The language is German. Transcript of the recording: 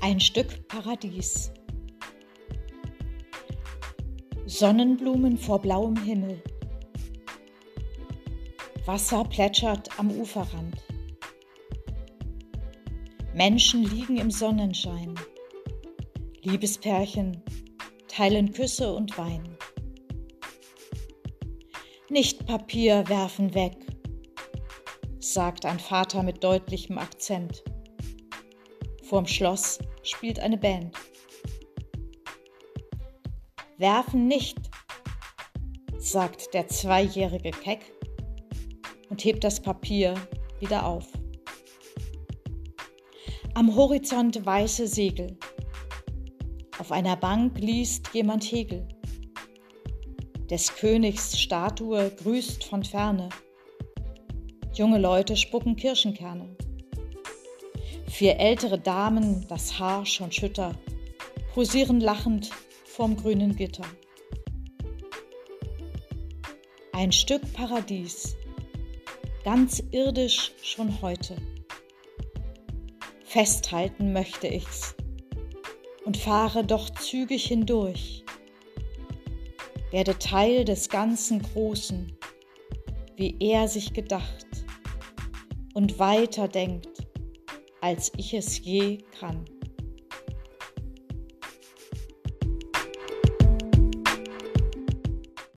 Ein Stück Paradies. Sonnenblumen vor blauem Himmel. Wasser plätschert am Uferrand. Menschen liegen im Sonnenschein. Liebespärchen teilen Küsse und Wein. Nicht Papier werfen weg, sagt ein Vater mit deutlichem Akzent. Vorm Schloss spielt eine Band. Werfen nicht, sagt der zweijährige Keck und hebt das Papier wieder auf. Am Horizont weiße Segel. Auf einer Bank liest jemand Hegel. Des Königs Statue grüßt von ferne. Junge Leute spucken Kirschenkerne. Vier ältere Damen, das Haar schon schütter, posieren lachend vorm grünen Gitter. Ein Stück Paradies, ganz irdisch schon heute. Festhalten möchte ich's und fahre doch zügig hindurch. Werde Teil des ganzen Großen, wie er sich gedacht und weiter denkt, als ich es je kann.